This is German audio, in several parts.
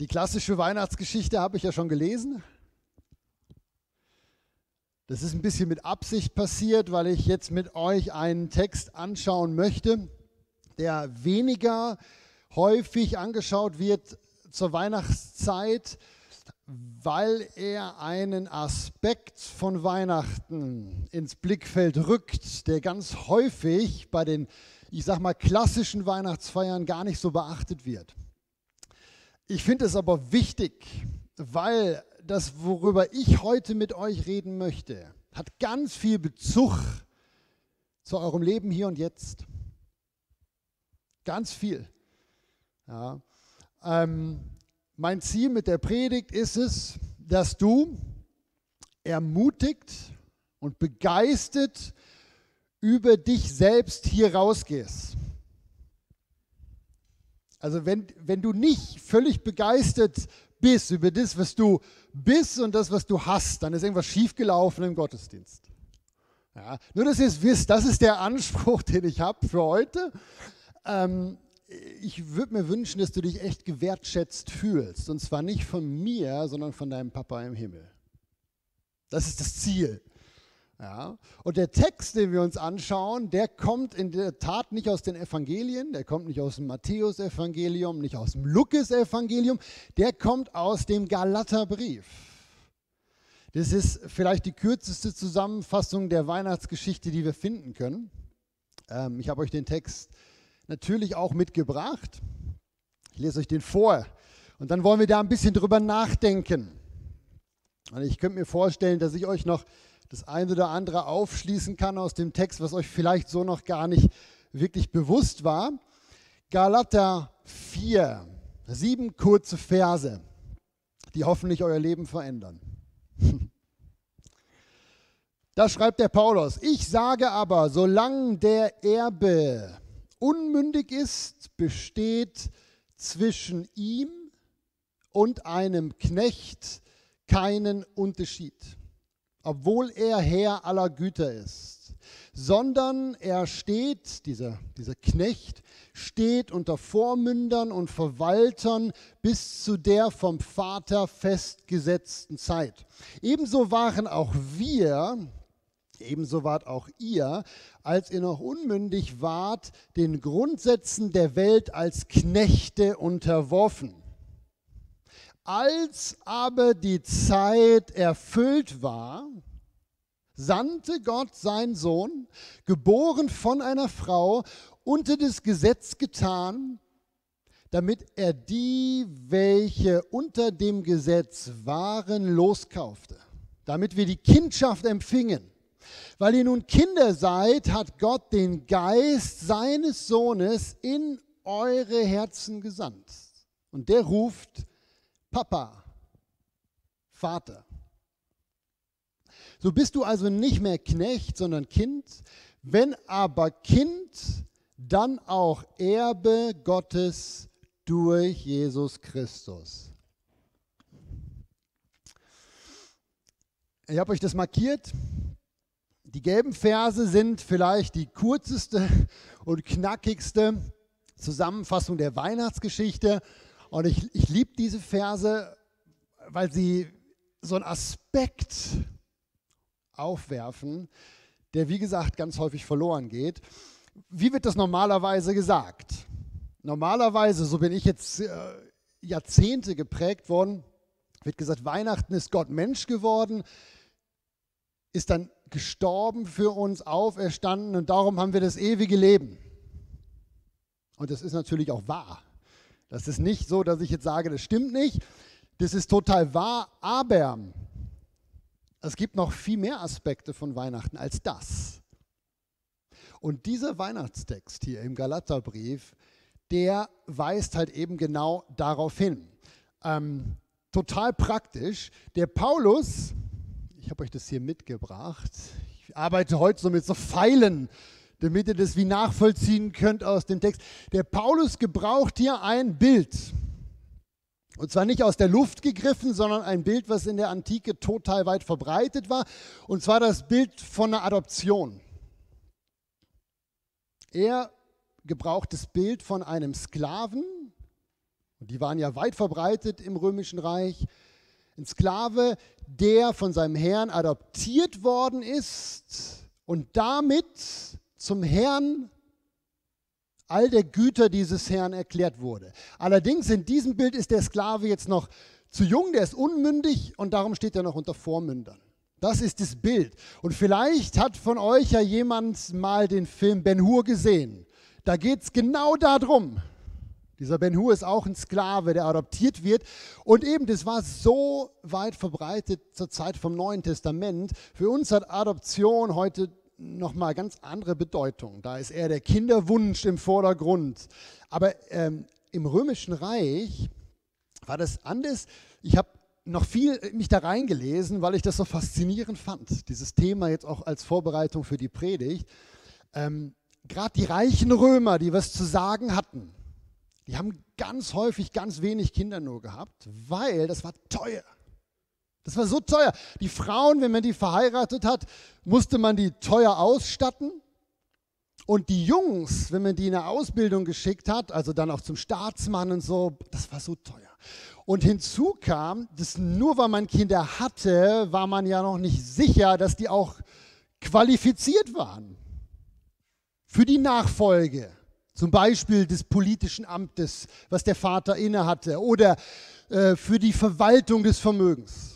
Die klassische Weihnachtsgeschichte habe ich ja schon gelesen. Das ist ein bisschen mit Absicht passiert, weil ich jetzt mit euch einen Text anschauen möchte, der weniger häufig angeschaut wird zur Weihnachtszeit, weil er einen Aspekt von Weihnachten ins Blickfeld rückt, der ganz häufig bei den, ich sag mal, klassischen Weihnachtsfeiern gar nicht so beachtet wird. Ich finde es aber wichtig, weil das, worüber ich heute mit euch reden möchte, hat ganz viel Bezug zu eurem Leben hier und jetzt. Ganz viel. Ja. Ähm, mein Ziel mit der Predigt ist es, dass du ermutigt und begeistert über dich selbst hier rausgehst. Also wenn, wenn du nicht völlig begeistert bist über das, was du bist und das, was du hast, dann ist irgendwas schiefgelaufen im Gottesdienst. Ja, nur, dass ihr es wisst, das ist der Anspruch, den ich habe für heute. Ähm, ich würde mir wünschen, dass du dich echt gewertschätzt fühlst. Und zwar nicht von mir, sondern von deinem Papa im Himmel. Das ist das Ziel. Ja. Und der Text, den wir uns anschauen, der kommt in der Tat nicht aus den Evangelien, der kommt nicht aus dem Matthäusevangelium, nicht aus dem Lukas-Evangelium, der kommt aus dem Galaterbrief. Das ist vielleicht die kürzeste Zusammenfassung der Weihnachtsgeschichte, die wir finden können. Ähm, ich habe euch den Text natürlich auch mitgebracht. Ich lese euch den vor und dann wollen wir da ein bisschen drüber nachdenken. Und ich könnte mir vorstellen, dass ich euch noch das eine oder andere aufschließen kann aus dem Text, was euch vielleicht so noch gar nicht wirklich bewusst war. Galater 4, sieben kurze Verse, die hoffentlich euer Leben verändern. Da schreibt der Paulus, ich sage aber, solange der Erbe unmündig ist, besteht zwischen ihm und einem Knecht keinen Unterschied obwohl er Herr aller Güter ist, sondern er steht, dieser, dieser Knecht, steht unter Vormündern und Verwaltern bis zu der vom Vater festgesetzten Zeit. Ebenso waren auch wir, ebenso wart auch ihr, als ihr noch unmündig wart, den Grundsätzen der Welt als Knechte unterworfen. Als aber die Zeit erfüllt war, sandte Gott seinen Sohn, geboren von einer Frau, unter das Gesetz getan, damit er die, welche unter dem Gesetz waren, loskaufte, damit wir die Kindschaft empfingen. Weil ihr nun Kinder seid, hat Gott den Geist seines Sohnes in eure Herzen gesandt. Und der ruft, Papa, Vater. So bist du also nicht mehr Knecht, sondern Kind. Wenn aber Kind, dann auch Erbe Gottes durch Jesus Christus. Ich habe euch das markiert. Die gelben Verse sind vielleicht die kürzeste und knackigste Zusammenfassung der Weihnachtsgeschichte. Und ich, ich liebe diese Verse, weil sie so einen Aspekt aufwerfen, der wie gesagt ganz häufig verloren geht. Wie wird das normalerweise gesagt? Normalerweise, so bin ich jetzt äh, Jahrzehnte geprägt worden, wird gesagt, Weihnachten ist Gott Mensch geworden, ist dann gestorben für uns, auferstanden und darum haben wir das ewige Leben. Und das ist natürlich auch wahr. Das ist nicht so, dass ich jetzt sage, das stimmt nicht. Das ist total wahr, aber es gibt noch viel mehr Aspekte von Weihnachten als das. Und dieser Weihnachtstext hier im Galaterbrief, der weist halt eben genau darauf hin. Ähm, total praktisch. Der Paulus, ich habe euch das hier mitgebracht, ich arbeite heute so mit so Pfeilen damit ihr das wie nachvollziehen könnt aus dem Text. Der Paulus gebraucht hier ein Bild. Und zwar nicht aus der Luft gegriffen, sondern ein Bild, was in der Antike total weit verbreitet war. Und zwar das Bild von einer Adoption. Er gebraucht das Bild von einem Sklaven Und die waren ja weit verbreitet im Römischen Reich. Ein Sklave, der von seinem Herrn adoptiert worden ist und damit zum Herrn all der Güter dieses Herrn erklärt wurde. Allerdings in diesem Bild ist der Sklave jetzt noch zu jung, der ist unmündig und darum steht er noch unter Vormündern. Das ist das Bild. Und vielleicht hat von euch ja jemand mal den Film Ben Hur gesehen. Da geht es genau darum. Dieser Ben Hur ist auch ein Sklave, der adoptiert wird. Und eben, das war so weit verbreitet zur Zeit vom Neuen Testament. Für uns hat Adoption heute nochmal ganz andere Bedeutung. Da ist eher der Kinderwunsch im Vordergrund. Aber ähm, im Römischen Reich war das anders. Ich habe noch viel äh, mich da reingelesen, weil ich das so faszinierend fand. Dieses Thema jetzt auch als Vorbereitung für die Predigt. Ähm, Gerade die reichen Römer, die was zu sagen hatten, die haben ganz häufig ganz wenig Kinder nur gehabt, weil das war teuer. Das war so teuer. Die Frauen, wenn man die verheiratet hat, musste man die teuer ausstatten. Und die Jungs, wenn man die in eine Ausbildung geschickt hat, also dann auch zum Staatsmann und so, das war so teuer. Und hinzu kam, dass nur weil man Kinder hatte, war man ja noch nicht sicher, dass die auch qualifiziert waren für die Nachfolge. Zum Beispiel des politischen Amtes, was der Vater innehatte, oder äh, für die Verwaltung des Vermögens.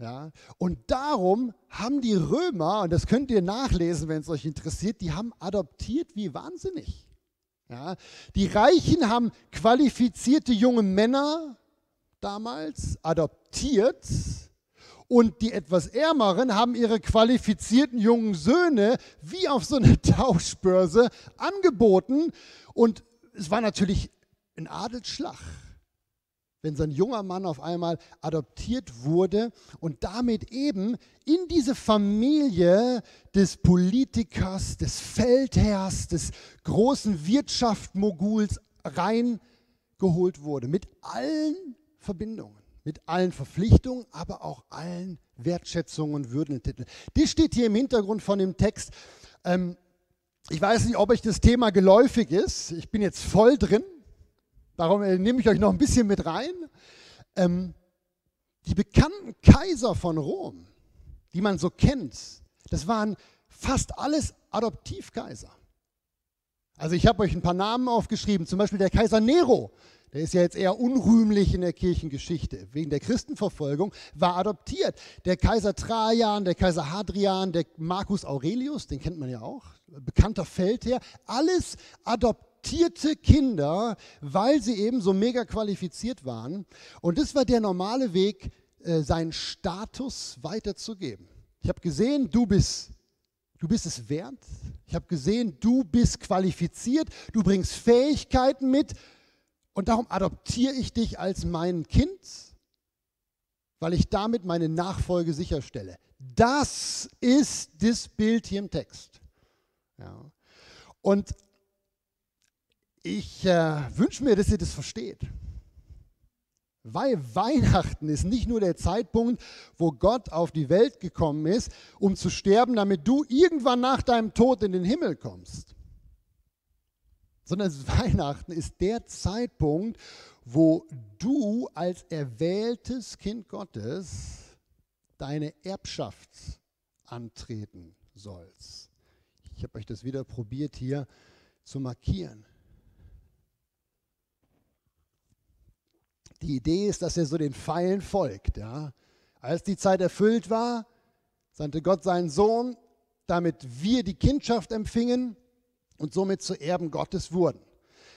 Ja? Und darum haben die Römer, und das könnt ihr nachlesen, wenn es euch interessiert, die haben adoptiert wie wahnsinnig. Ja? Die Reichen haben qualifizierte junge Männer damals adoptiert und die etwas Ärmeren haben ihre qualifizierten jungen Söhne wie auf so einer Tauschbörse angeboten. Und es war natürlich ein Adelsschlag wenn so ein junger Mann auf einmal adoptiert wurde und damit eben in diese Familie des Politikers, des Feldherrs, des großen Wirtschaftsmoguls reingeholt wurde, mit allen Verbindungen, mit allen Verpflichtungen, aber auch allen Wertschätzungen und Würdentiteln. Das steht hier im Hintergrund von dem Text. Ähm, ich weiß nicht, ob euch das Thema geläufig ist. Ich bin jetzt voll drin. Darum äh, nehme ich euch noch ein bisschen mit rein. Ähm, die bekannten Kaiser von Rom, die man so kennt, das waren fast alles Adoptivkaiser. Also ich habe euch ein paar Namen aufgeschrieben, zum Beispiel der Kaiser Nero, der ist ja jetzt eher unrühmlich in der Kirchengeschichte, wegen der Christenverfolgung, war adoptiert. Der Kaiser Trajan, der Kaiser Hadrian, der Marcus Aurelius, den kennt man ja auch, bekannter Feldherr, alles adoptiert adoptierte Kinder, weil sie eben so mega qualifiziert waren. Und das war der normale Weg, äh, seinen Status weiterzugeben. Ich habe gesehen, du bist, du bist es wert. Ich habe gesehen, du bist qualifiziert, du bringst Fähigkeiten mit. Und darum adoptiere ich dich als mein Kind, weil ich damit meine Nachfolge sicherstelle. Das ist das Bild hier im Text. Ja. Und ich äh, wünsche mir, dass ihr das versteht. Weil Weihnachten ist nicht nur der Zeitpunkt, wo Gott auf die Welt gekommen ist, um zu sterben, damit du irgendwann nach deinem Tod in den Himmel kommst. Sondern Weihnachten ist der Zeitpunkt, wo du als erwähltes Kind Gottes deine Erbschaft antreten sollst. Ich habe euch das wieder probiert hier zu markieren. Die Idee ist, dass er so den Pfeilen folgt. Ja. Als die Zeit erfüllt war, sandte Gott seinen Sohn, damit wir die Kindschaft empfingen und somit zu Erben Gottes wurden.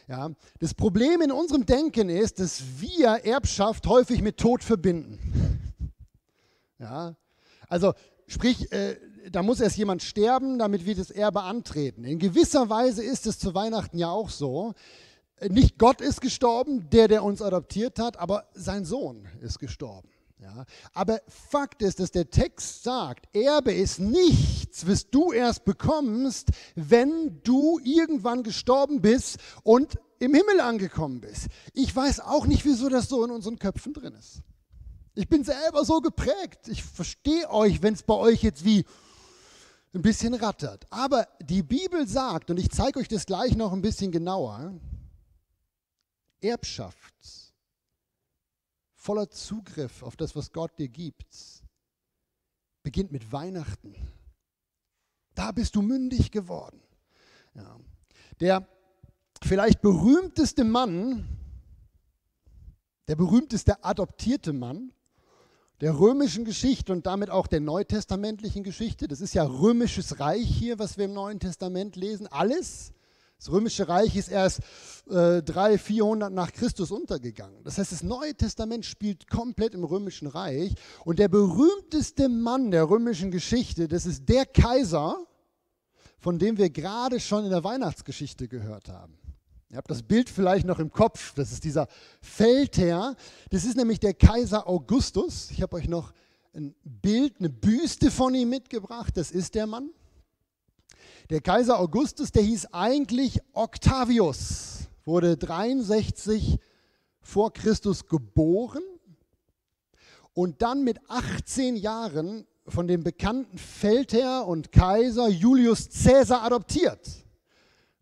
Ja. Das Problem in unserem Denken ist, dass wir Erbschaft häufig mit Tod verbinden. Ja. Also sprich, äh, da muss erst jemand sterben, damit wir das Erbe antreten. In gewisser Weise ist es zu Weihnachten ja auch so nicht Gott ist gestorben, der, der uns adoptiert hat, aber sein Sohn ist gestorben. Ja. Aber Fakt ist, dass der Text sagt, Erbe ist nichts, was du erst bekommst, wenn du irgendwann gestorben bist und im Himmel angekommen bist. Ich weiß auch nicht, wieso das so in unseren Köpfen drin ist. Ich bin selber so geprägt. Ich verstehe euch, wenn es bei euch jetzt wie ein bisschen rattert. Aber die Bibel sagt, und ich zeige euch das gleich noch ein bisschen genauer, Erbschaft voller Zugriff auf das, was Gott dir gibt, beginnt mit Weihnachten. Da bist du mündig geworden. Ja. Der vielleicht berühmteste Mann, der berühmteste adoptierte Mann der römischen Geschichte und damit auch der neutestamentlichen Geschichte, das ist ja römisches Reich hier, was wir im Neuen Testament lesen, alles. Das römische Reich ist erst äh, 300, 400 nach Christus untergegangen. Das heißt, das Neue Testament spielt komplett im römischen Reich. Und der berühmteste Mann der römischen Geschichte, das ist der Kaiser, von dem wir gerade schon in der Weihnachtsgeschichte gehört haben. Ihr habt das Bild vielleicht noch im Kopf. Das ist dieser Feldherr. Das ist nämlich der Kaiser Augustus. Ich habe euch noch ein Bild, eine Büste von ihm mitgebracht. Das ist der Mann. Der Kaiser Augustus, der hieß eigentlich Octavius, wurde 63 vor Christus geboren und dann mit 18 Jahren von dem bekannten Feldherr und Kaiser Julius Caesar adoptiert.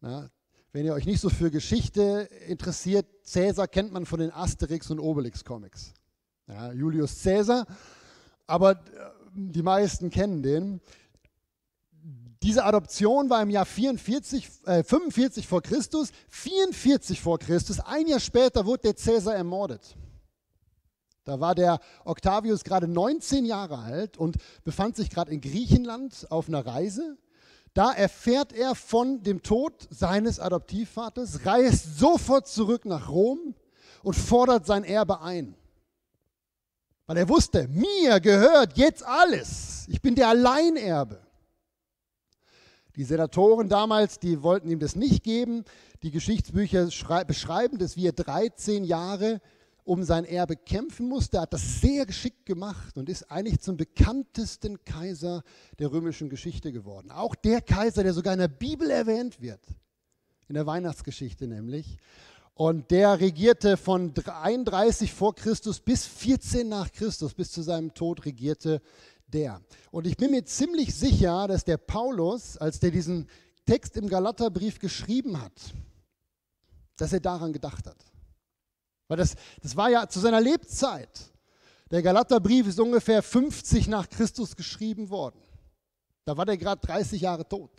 Na, wenn ihr euch nicht so für Geschichte interessiert, Cäsar kennt man von den Asterix und Obelix Comics. Ja, Julius Cäsar, aber äh, die meisten kennen den. Diese Adoption war im Jahr 44, äh, 45 vor Christus. 44 vor Christus, ein Jahr später wurde der Cäsar ermordet. Da war der Octavius gerade 19 Jahre alt und befand sich gerade in Griechenland auf einer Reise. Da erfährt er von dem Tod seines Adoptivvaters, reist sofort zurück nach Rom und fordert sein Erbe ein. Weil er wusste, mir gehört jetzt alles. Ich bin der Alleinerbe. Die Senatoren damals, die wollten ihm das nicht geben. Die Geschichtsbücher beschreiben das, wie er 13 Jahre um sein Erbe kämpfen musste. Er hat das sehr geschickt gemacht und ist eigentlich zum bekanntesten Kaiser der römischen Geschichte geworden. Auch der Kaiser, der sogar in der Bibel erwähnt wird, in der Weihnachtsgeschichte nämlich. Und der regierte von 31 vor Christus bis 14 nach Christus, bis zu seinem Tod regierte der. Und ich bin mir ziemlich sicher, dass der Paulus, als der diesen Text im Galaterbrief geschrieben hat, dass er daran gedacht hat. Weil das, das war ja zu seiner Lebzeit. Der Galaterbrief ist ungefähr 50 nach Christus geschrieben worden. Da war der gerade 30 Jahre tot.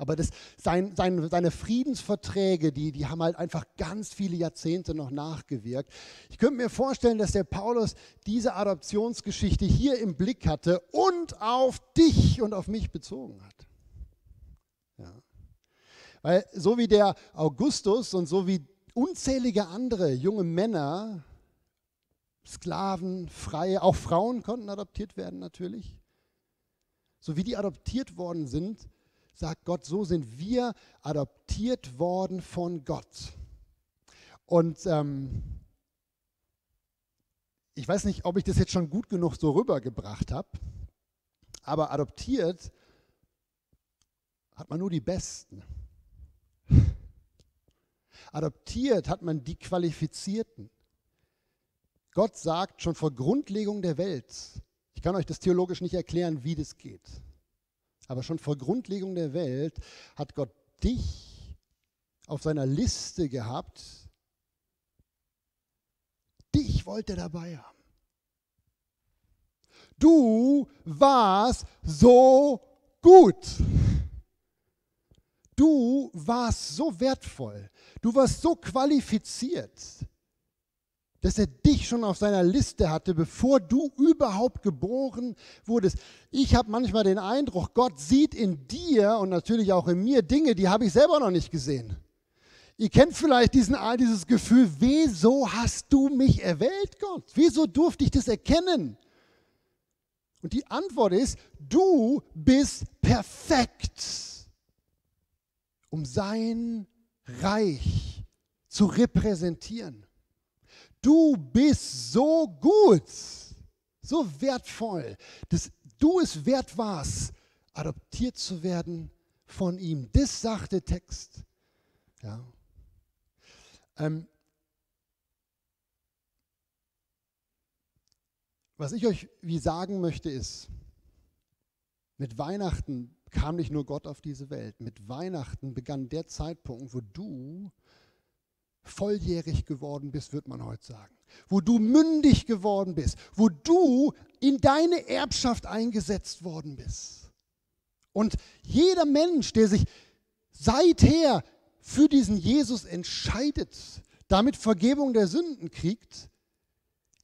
Aber das, sein, sein, seine Friedensverträge, die, die haben halt einfach ganz viele Jahrzehnte noch nachgewirkt. Ich könnte mir vorstellen, dass der Paulus diese Adoptionsgeschichte hier im Blick hatte und auf dich und auf mich bezogen hat. Ja. Weil so wie der Augustus und so wie unzählige andere junge Männer, Sklaven, Freie, auch Frauen konnten adoptiert werden natürlich. So wie die adoptiert worden sind, sagt Gott, so sind wir adoptiert worden von Gott. Und ähm, ich weiß nicht, ob ich das jetzt schon gut genug so rübergebracht habe, aber adoptiert hat man nur die Besten. Adoptiert hat man die Qualifizierten. Gott sagt schon vor Grundlegung der Welt, ich kann euch das theologisch nicht erklären, wie das geht, aber schon vor Grundlegung der Welt hat Gott dich auf seiner Liste gehabt. Dich wollte er dabei haben. Du warst so gut. Du warst so wertvoll, du warst so qualifiziert, dass er dich schon auf seiner Liste hatte, bevor du überhaupt geboren wurdest. Ich habe manchmal den Eindruck, Gott sieht in dir und natürlich auch in mir Dinge, die habe ich selber noch nicht gesehen. Ihr kennt vielleicht diesen, dieses Gefühl, wieso hast du mich erwählt, Gott? Wieso durfte ich das erkennen? Und die Antwort ist, du bist perfekt um sein Reich zu repräsentieren. Du bist so gut, so wertvoll, dass du es wert warst, adoptiert zu werden von ihm. Das sagt der Text. Ja. Ähm, was ich euch wie sagen möchte ist, mit Weihnachten kam nicht nur Gott auf diese Welt. Mit Weihnachten begann der Zeitpunkt, wo du volljährig geworden bist, wird man heute sagen. wo du mündig geworden bist, wo du in deine Erbschaft eingesetzt worden bist. Und jeder Mensch, der sich seither für diesen Jesus entscheidet, damit Vergebung der Sünden kriegt,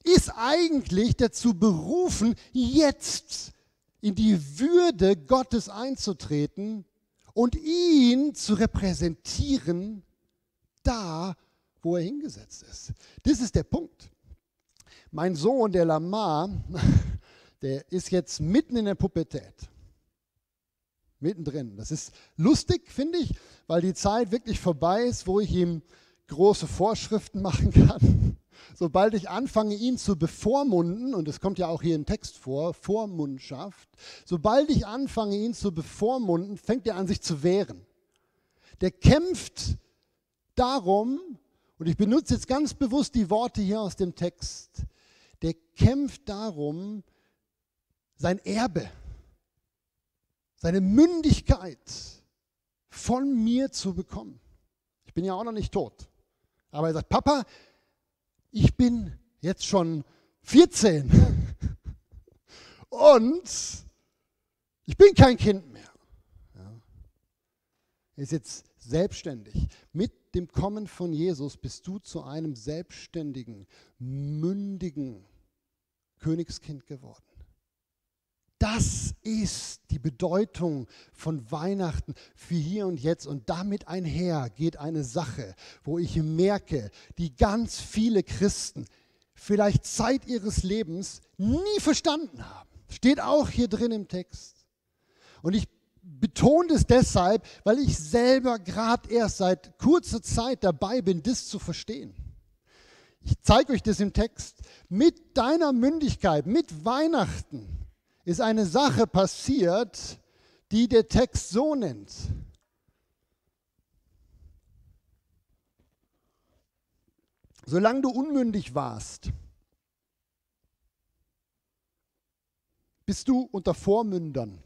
ist eigentlich dazu berufen, jetzt in die Würde Gottes einzutreten und ihn zu repräsentieren, da, wo er hingesetzt ist. Das ist der Punkt. Mein Sohn, der Lamar, der ist jetzt mitten in der Pubertät. Mittendrin. Das ist lustig, finde ich, weil die Zeit wirklich vorbei ist, wo ich ihm große Vorschriften machen kann. Sobald ich anfange, ihn zu bevormunden, und es kommt ja auch hier im Text vor, Vormundschaft, sobald ich anfange, ihn zu bevormunden, fängt er an, sich zu wehren. Der kämpft darum, und ich benutze jetzt ganz bewusst die Worte hier aus dem Text, der kämpft darum, sein Erbe, seine Mündigkeit von mir zu bekommen. Ich bin ja auch noch nicht tot. Aber er sagt, Papa, ich bin jetzt schon 14 und ich bin kein Kind mehr. Ist jetzt selbstständig. Mit dem Kommen von Jesus bist du zu einem selbstständigen, mündigen Königskind geworden. Das ist die Bedeutung von Weihnachten für hier und jetzt. Und damit einher geht eine Sache, wo ich merke, die ganz viele Christen vielleicht Zeit ihres Lebens nie verstanden haben. Steht auch hier drin im Text. Und ich betone es deshalb, weil ich selber gerade erst seit kurzer Zeit dabei bin, das zu verstehen. Ich zeige euch das im Text. Mit deiner Mündigkeit, mit Weihnachten ist eine Sache passiert, die der Text so nennt. Solange du unmündig warst, bist du unter Vormündern.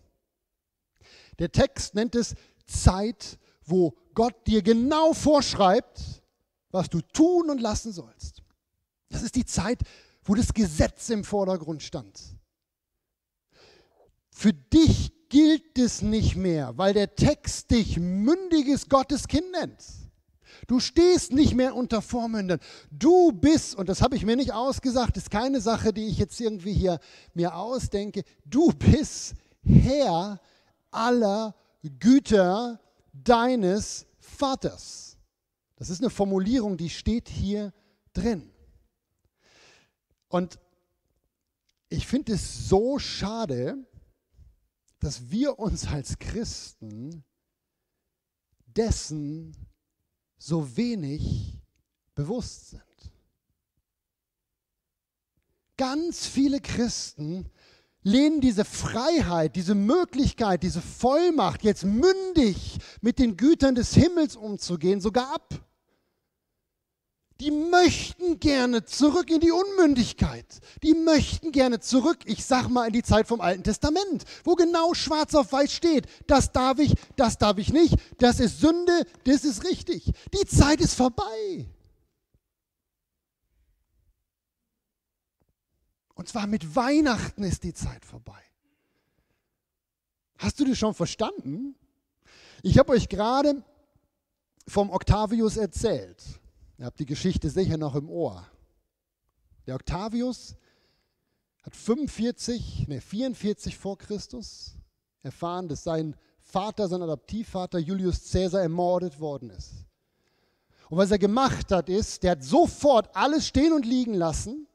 Der Text nennt es Zeit, wo Gott dir genau vorschreibt, was du tun und lassen sollst. Das ist die Zeit, wo das Gesetz im Vordergrund stand. Für dich gilt es nicht mehr, weil der Text dich mündiges Gotteskind nennt. Du stehst nicht mehr unter Vormündern. Du bist, und das habe ich mir nicht ausgesagt, ist keine Sache, die ich jetzt irgendwie hier mir ausdenke. Du bist Herr aller Güter deines Vaters. Das ist eine Formulierung, die steht hier drin. Und ich finde es so schade, dass wir uns als Christen dessen so wenig bewusst sind. Ganz viele Christen lehnen diese Freiheit, diese Möglichkeit, diese Vollmacht, jetzt mündig mit den Gütern des Himmels umzugehen, sogar ab die möchten gerne zurück in die Unmündigkeit. Die möchten gerne zurück, ich sag mal, in die Zeit vom Alten Testament, wo genau schwarz auf weiß steht, das darf ich, das darf ich nicht, das ist Sünde, das ist richtig. Die Zeit ist vorbei. Und zwar mit Weihnachten ist die Zeit vorbei. Hast du das schon verstanden? Ich habe euch gerade vom Octavius erzählt. Ihr habt die Geschichte sicher noch im Ohr. Der Octavius hat 45, nee, 44 vor Christus erfahren, dass sein Vater, sein Adoptivvater Julius Caesar ermordet worden ist. Und was er gemacht hat, ist, der hat sofort alles stehen und liegen lassen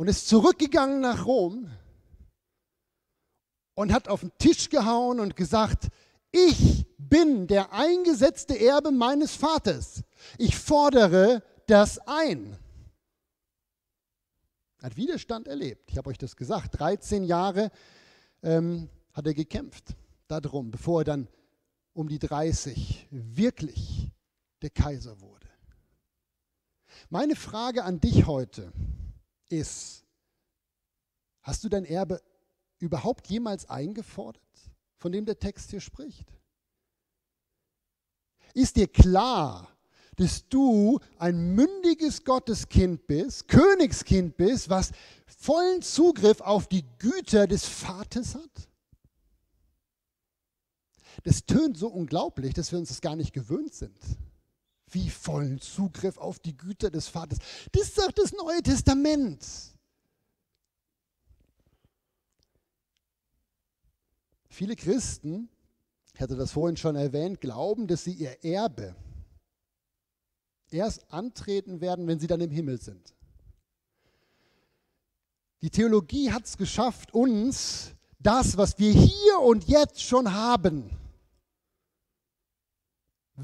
und ist zurückgegangen nach Rom und hat auf den Tisch gehauen und gesagt, ich bin der eingesetzte Erbe meines Vaters. Ich fordere das ein. Hat Widerstand erlebt. Ich habe euch das gesagt. 13 Jahre ähm, hat er gekämpft darum, bevor er dann um die 30 wirklich der Kaiser wurde. Meine Frage an dich heute ist, hast du dein Erbe überhaupt jemals eingefordert, von dem der Text hier spricht? Ist dir klar, dass du ein mündiges Gotteskind bist, Königskind bist, was vollen Zugriff auf die Güter des Vaters hat? Das tönt so unglaublich, dass wir uns das gar nicht gewöhnt sind. Wie vollen Zugriff auf die Güter des Vaters. Das sagt das Neue Testament. Viele Christen, ich hatte das vorhin schon erwähnt, glauben, dass sie ihr Erbe erst antreten werden, wenn sie dann im Himmel sind. Die Theologie hat es geschafft, uns das, was wir hier und jetzt schon haben,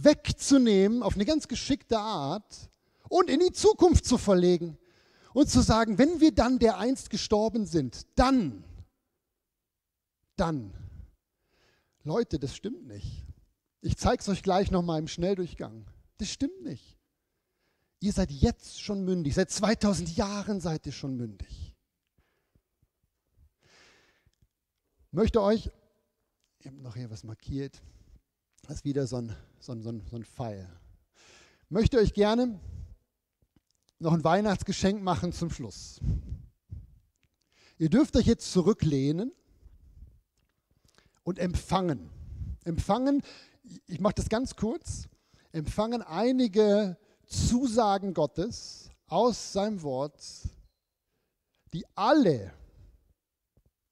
wegzunehmen auf eine ganz geschickte Art und in die Zukunft zu verlegen und zu sagen, wenn wir dann der einst gestorben sind, dann, dann. Leute, das stimmt nicht. Ich zeige es euch gleich nochmal im Schnelldurchgang. Das stimmt nicht. Ihr seid jetzt schon mündig. Seit 2000 Jahren seid ihr schon mündig. Ich möchte euch, ich habe noch hier was markiert, das ist wieder so ein, so ein, so ein, so ein Pfeil. Ich möchte euch gerne noch ein Weihnachtsgeschenk machen zum Schluss. Ihr dürft euch jetzt zurücklehnen und empfangen. Empfangen, ich mache das ganz kurz, empfangen einige Zusagen Gottes aus seinem Wort, die alle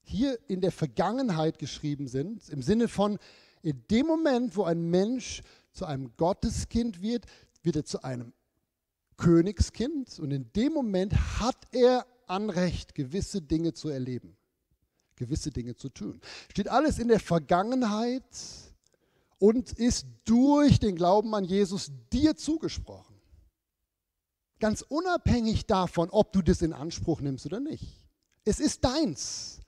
hier in der Vergangenheit geschrieben sind, im Sinne von, in dem Moment, wo ein Mensch zu einem Gotteskind wird, wird er zu einem Königskind und in dem Moment hat er Anrecht, gewisse Dinge zu erleben, gewisse Dinge zu tun. Steht alles in der Vergangenheit und ist durch den Glauben an Jesus dir zugesprochen. Ganz unabhängig davon, ob du das in Anspruch nimmst oder nicht. Es ist deins.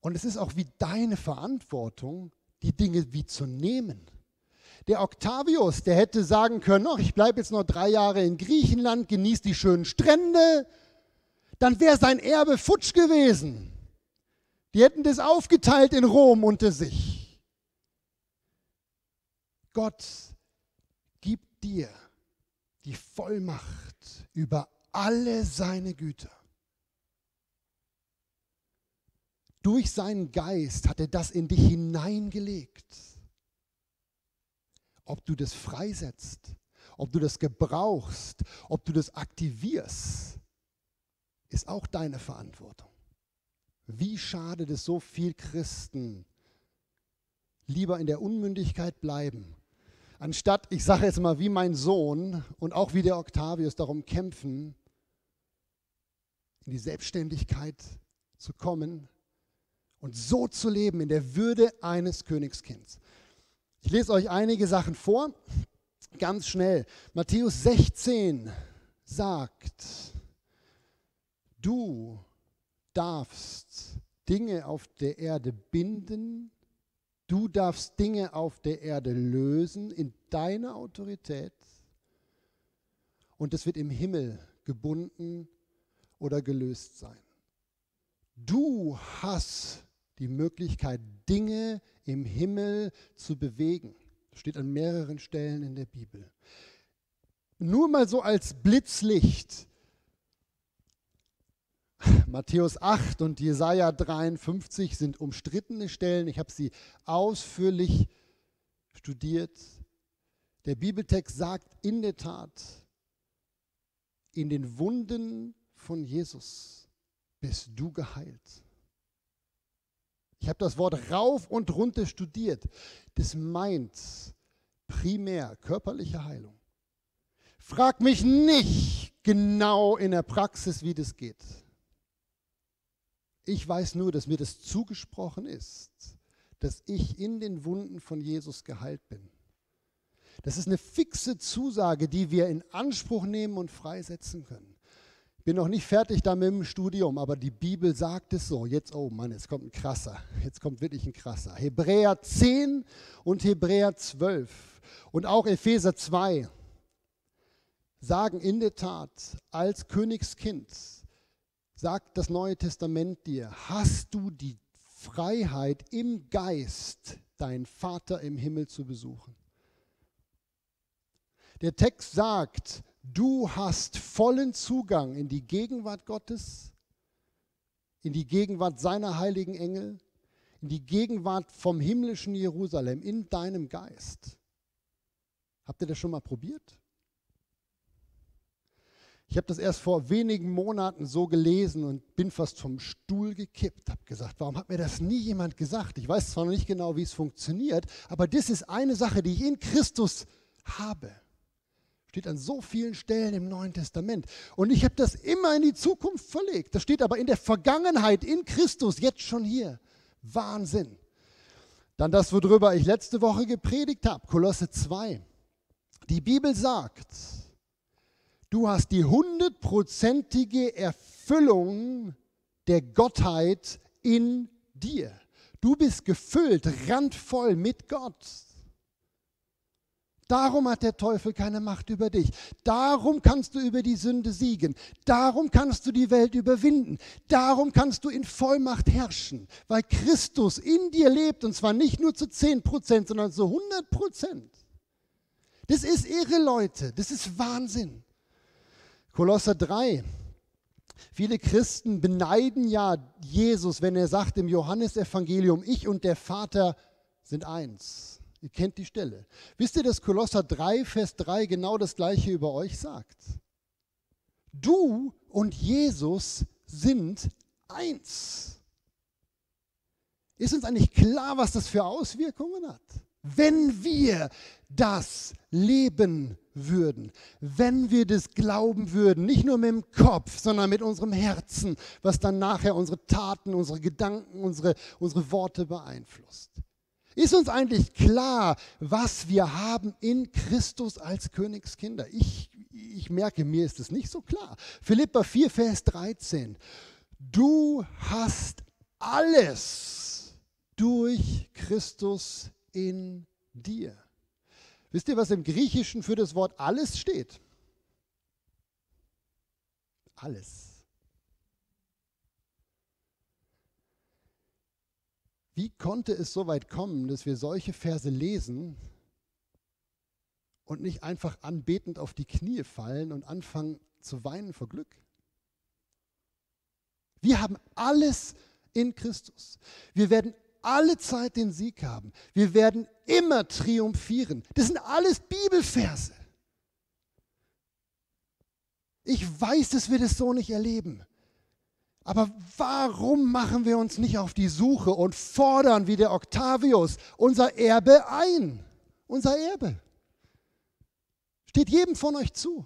Und es ist auch wie deine Verantwortung, die Dinge wie zu nehmen. Der Octavius, der hätte sagen können, ach, ich bleibe jetzt noch drei Jahre in Griechenland, genieße die schönen Strände, dann wäre sein Erbe futsch gewesen. Die hätten das aufgeteilt in Rom unter sich. Gott gibt dir die Vollmacht über alle seine Güter. Durch seinen Geist hat er das in dich hineingelegt. Ob du das freisetzt, ob du das gebrauchst, ob du das aktivierst, ist auch deine Verantwortung. Wie schade, dass so viele Christen lieber in der Unmündigkeit bleiben anstatt, ich sage jetzt mal, wie mein Sohn und auch wie der Octavius darum kämpfen, in die Selbstständigkeit zu kommen und so zu leben in der Würde eines Königskinds. Ich lese euch einige Sachen vor, ganz schnell. Matthäus 16 sagt, du darfst Dinge auf der Erde binden Du darfst Dinge auf der Erde lösen in deiner Autorität und es wird im Himmel gebunden oder gelöst sein. Du hast die Möglichkeit, Dinge im Himmel zu bewegen. Das steht an mehreren Stellen in der Bibel. Nur mal so als Blitzlicht. Matthäus 8 und Jesaja 53 sind umstrittene Stellen. Ich habe sie ausführlich studiert. Der Bibeltext sagt in der Tat, in den Wunden von Jesus bist du geheilt. Ich habe das Wort rauf und runter studiert. Das meint primär körperliche Heilung. Frag mich nicht genau in der Praxis, wie das geht. Ich weiß nur, dass mir das zugesprochen ist, dass ich in den Wunden von Jesus geheilt bin. Das ist eine fixe Zusage, die wir in Anspruch nehmen und freisetzen können. Bin noch nicht fertig da mit dem Studium, aber die Bibel sagt es so. Jetzt, oh Mann, jetzt kommt ein krasser. Jetzt kommt wirklich ein krasser. Hebräer 10 und Hebräer 12 und auch Epheser 2 sagen in der Tat, als Königskind sagt das Neue Testament dir, hast du die Freiheit im Geist, deinen Vater im Himmel zu besuchen. Der Text sagt, du hast vollen Zugang in die Gegenwart Gottes, in die Gegenwart seiner heiligen Engel, in die Gegenwart vom himmlischen Jerusalem in deinem Geist. Habt ihr das schon mal probiert? Ich habe das erst vor wenigen Monaten so gelesen und bin fast vom Stuhl gekippt. Habe gesagt, warum hat mir das nie jemand gesagt? Ich weiß zwar noch nicht genau, wie es funktioniert, aber das ist eine Sache, die ich in Christus habe. Steht an so vielen Stellen im Neuen Testament. Und ich habe das immer in die Zukunft verlegt. Das steht aber in der Vergangenheit in Christus jetzt schon hier. Wahnsinn. Dann das, worüber ich letzte Woche gepredigt habe, Kolosse 2. Die Bibel sagt, du hast die hundertprozentige Erfüllung der Gottheit in dir. Du bist gefüllt, randvoll mit Gott. Darum hat der Teufel keine Macht über dich. Darum kannst du über die Sünde siegen. Darum kannst du die Welt überwinden. Darum kannst du in Vollmacht herrschen, weil Christus in dir lebt und zwar nicht nur zu 10 Prozent, sondern zu 100 Prozent. Das ist irre, Leute. Das ist Wahnsinn. Kolosser 3. Viele Christen beneiden ja Jesus, wenn er sagt im Johannesevangelium, ich und der Vater sind eins. Ihr kennt die Stelle. Wisst ihr, dass Kolosser 3, Vers 3 genau das gleiche über euch sagt? Du und Jesus sind eins. Ist uns eigentlich klar, was das für Auswirkungen hat? Wenn wir das leben würden, wenn wir das glauben würden, nicht nur mit dem Kopf, sondern mit unserem Herzen, was dann nachher unsere Taten, unsere Gedanken, unsere, unsere Worte beeinflusst. Ist uns eigentlich klar, was wir haben in Christus als Königskinder? Ich, ich merke, mir ist es nicht so klar. Philippa 4, Vers 13. Du hast alles durch Christus in dir. Wisst ihr, was im Griechischen für das Wort alles steht? Alles. Wie konnte es so weit kommen, dass wir solche Verse lesen und nicht einfach anbetend auf die Knie fallen und anfangen zu weinen vor Glück? Wir haben alles in Christus. Wir werden alle Zeit den Sieg haben. Wir werden immer triumphieren. Das sind alles Bibelverse. Ich weiß, dass wir das so nicht erleben. Aber warum machen wir uns nicht auf die Suche und fordern wie der Octavius unser Erbe ein? Unser Erbe. Steht jedem von euch zu.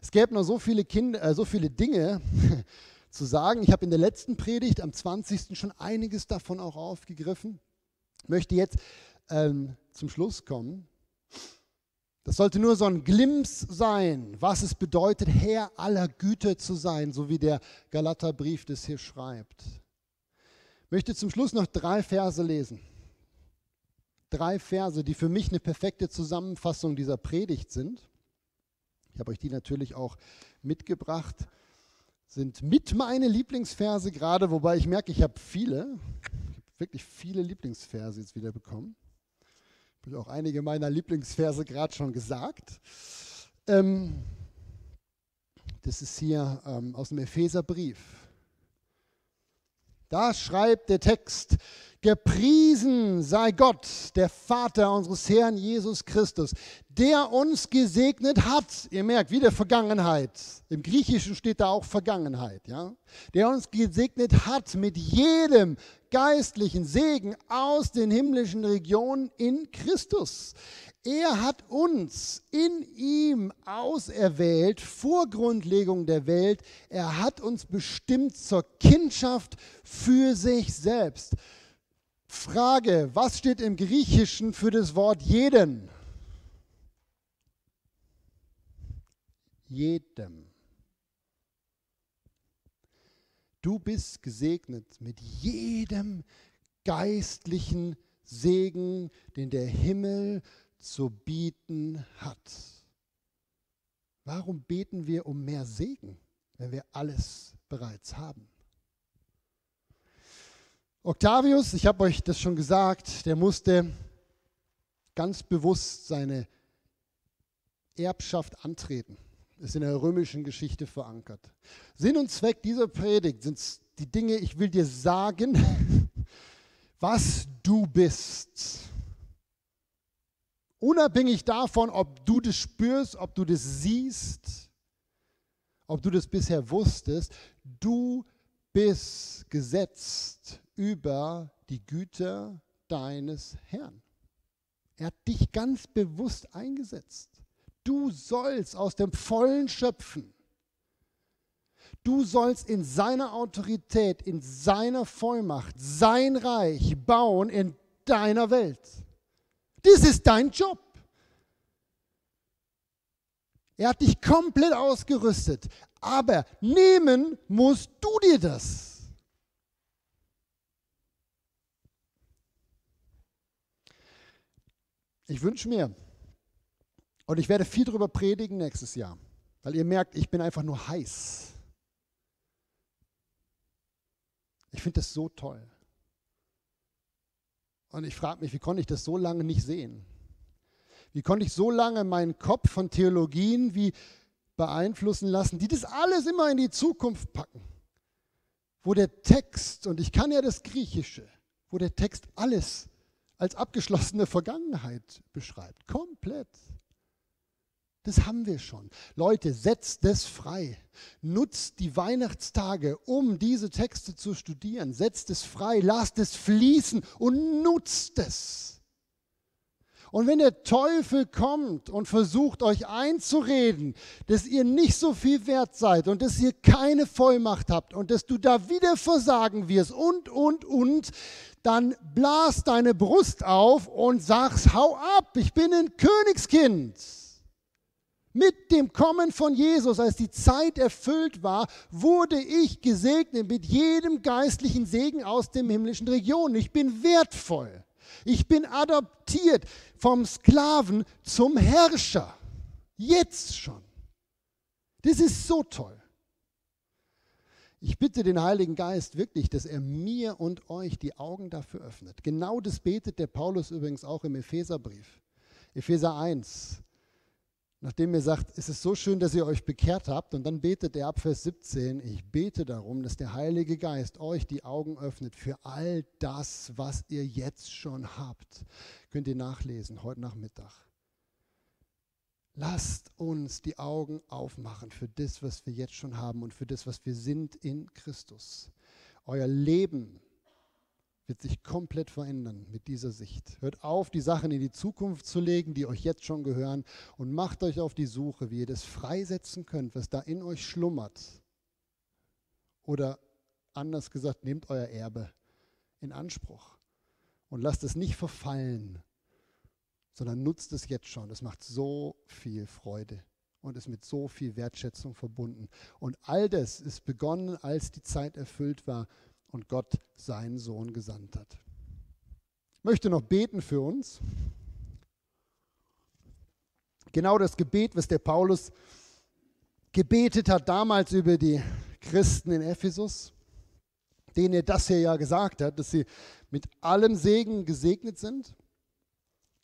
Es gäbe noch so viele, Kinder, äh, so viele Dinge zu sagen. Ich habe in der letzten Predigt am 20. schon einiges davon auch aufgegriffen. Ich möchte jetzt ähm, zum Schluss kommen. Das sollte nur so ein Glimps sein, was es bedeutet, Herr aller Güter zu sein, so wie der Galaterbrief das hier schreibt. Ich möchte zum Schluss noch drei Verse lesen. Drei Verse, die für mich eine perfekte Zusammenfassung dieser Predigt sind. Ich habe euch die natürlich auch mitgebracht. Sind mit meine Lieblingsverse gerade, wobei ich merke, ich habe viele, ich habe wirklich viele Lieblingsverse jetzt wieder bekommen. Ich habe auch einige meiner Lieblingsverse gerade schon gesagt. Ähm, das ist hier ähm, aus dem Epheserbrief. Da schreibt der Text, Gepriesen sei Gott, der Vater unseres Herrn Jesus Christus, der uns gesegnet hat. Ihr merkt, wieder Vergangenheit. Im Griechischen steht da auch Vergangenheit, ja? Der uns gesegnet hat mit jedem geistlichen Segen aus den himmlischen Regionen in Christus. Er hat uns in ihm auserwählt vor Grundlegung der Welt. Er hat uns bestimmt zur Kindschaft für sich selbst. Frage, was steht im Griechischen für das Wort jeden? Jedem. Du bist gesegnet mit jedem geistlichen Segen, den der Himmel zu bieten hat. Warum beten wir um mehr Segen, wenn wir alles bereits haben? Octavius, ich habe euch das schon gesagt, der musste ganz bewusst seine Erbschaft antreten. Ist in der römischen Geschichte verankert. Sinn und Zweck dieser Predigt sind die Dinge, ich will dir sagen, was du bist. Unabhängig davon, ob du das spürst, ob du das siehst, ob du das bisher wusstest, du bist gesetzt über die Güter deines Herrn. Er hat dich ganz bewusst eingesetzt. Du sollst aus dem Vollen schöpfen. Du sollst in seiner Autorität, in seiner Vollmacht sein Reich bauen in deiner Welt. Das ist dein Job. Er hat dich komplett ausgerüstet. Aber nehmen musst du dir das. Ich wünsche mir, und ich werde viel darüber predigen nächstes Jahr, weil ihr merkt, ich bin einfach nur heiß. Ich finde das so toll. Und ich frage mich, wie konnte ich das so lange nicht sehen? Wie konnte ich so lange meinen Kopf von Theologien wie beeinflussen lassen, die das alles immer in die Zukunft packen? Wo der Text, und ich kann ja das Griechische, wo der Text alles als abgeschlossene Vergangenheit beschreibt. Komplett. Das haben wir schon. Leute, setzt das frei. Nutzt die Weihnachtstage, um diese Texte zu studieren. Setzt es frei, lasst es fließen und nutzt es. Und wenn der Teufel kommt und versucht euch einzureden, dass ihr nicht so viel wert seid und dass ihr keine Vollmacht habt und dass du da wieder versagen wirst und, und, und, dann blas deine Brust auf und sagst, hau ab, ich bin ein Königskind. Mit dem Kommen von Jesus, als die Zeit erfüllt war, wurde ich gesegnet mit jedem geistlichen Segen aus den himmlischen Regionen. Ich bin wertvoll. Ich bin adoptiert vom Sklaven zum Herrscher. Jetzt schon. Das ist so toll. Ich bitte den Heiligen Geist wirklich, dass er mir und euch die Augen dafür öffnet. Genau das betet der Paulus übrigens auch im Epheserbrief. Epheser 1, nachdem er sagt, es ist so schön, dass ihr euch bekehrt habt, und dann betet er ab Vers 17, ich bete darum, dass der Heilige Geist euch die Augen öffnet für all das, was ihr jetzt schon habt. Könnt ihr nachlesen, heute Nachmittag. Lasst uns die Augen aufmachen für das, was wir jetzt schon haben und für das, was wir sind in Christus. Euer Leben wird sich komplett verändern mit dieser Sicht. Hört auf, die Sachen in die Zukunft zu legen, die euch jetzt schon gehören, und macht euch auf die Suche, wie ihr das freisetzen könnt, was da in euch schlummert. Oder anders gesagt, nehmt euer Erbe in Anspruch und lasst es nicht verfallen, sondern nutzt es jetzt schon. Das macht so viel Freude und ist mit so viel Wertschätzung verbunden. Und all das ist begonnen, als die Zeit erfüllt war und Gott seinen Sohn gesandt hat. Ich möchte noch beten für uns. Genau das Gebet, was der Paulus gebetet hat damals über die Christen in Ephesus, denen er das hier ja gesagt hat, dass sie mit allem Segen gesegnet sind.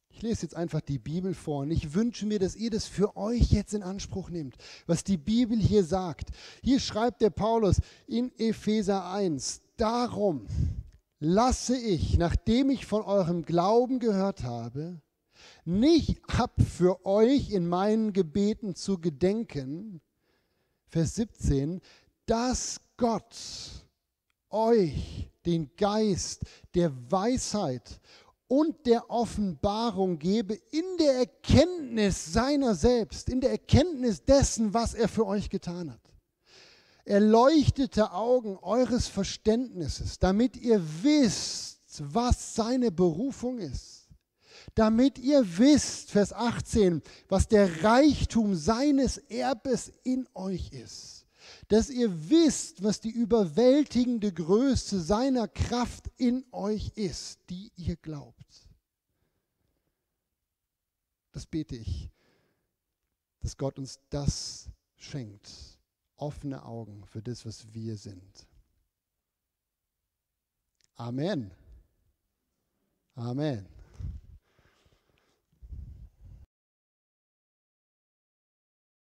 Ich lese jetzt einfach die Bibel vor und ich wünsche mir, dass ihr das für euch jetzt in Anspruch nehmt, was die Bibel hier sagt. Hier schreibt der Paulus in Epheser 1, Darum lasse ich, nachdem ich von eurem Glauben gehört habe, nicht ab für euch in meinen Gebeten zu gedenken, Vers 17, dass Gott euch den Geist der Weisheit und der Offenbarung gebe in der Erkenntnis seiner selbst, in der Erkenntnis dessen, was er für euch getan hat erleuchtete Augen eures Verständnisses, damit ihr wisst, was seine Berufung ist. Damit ihr wisst, Vers 18, was der Reichtum seines Erbes in euch ist. Dass ihr wisst, was die überwältigende Größe seiner Kraft in euch ist, die ihr glaubt. Das bete ich, dass Gott uns das schenkt offene Augen für das, was wir sind. Amen. Amen.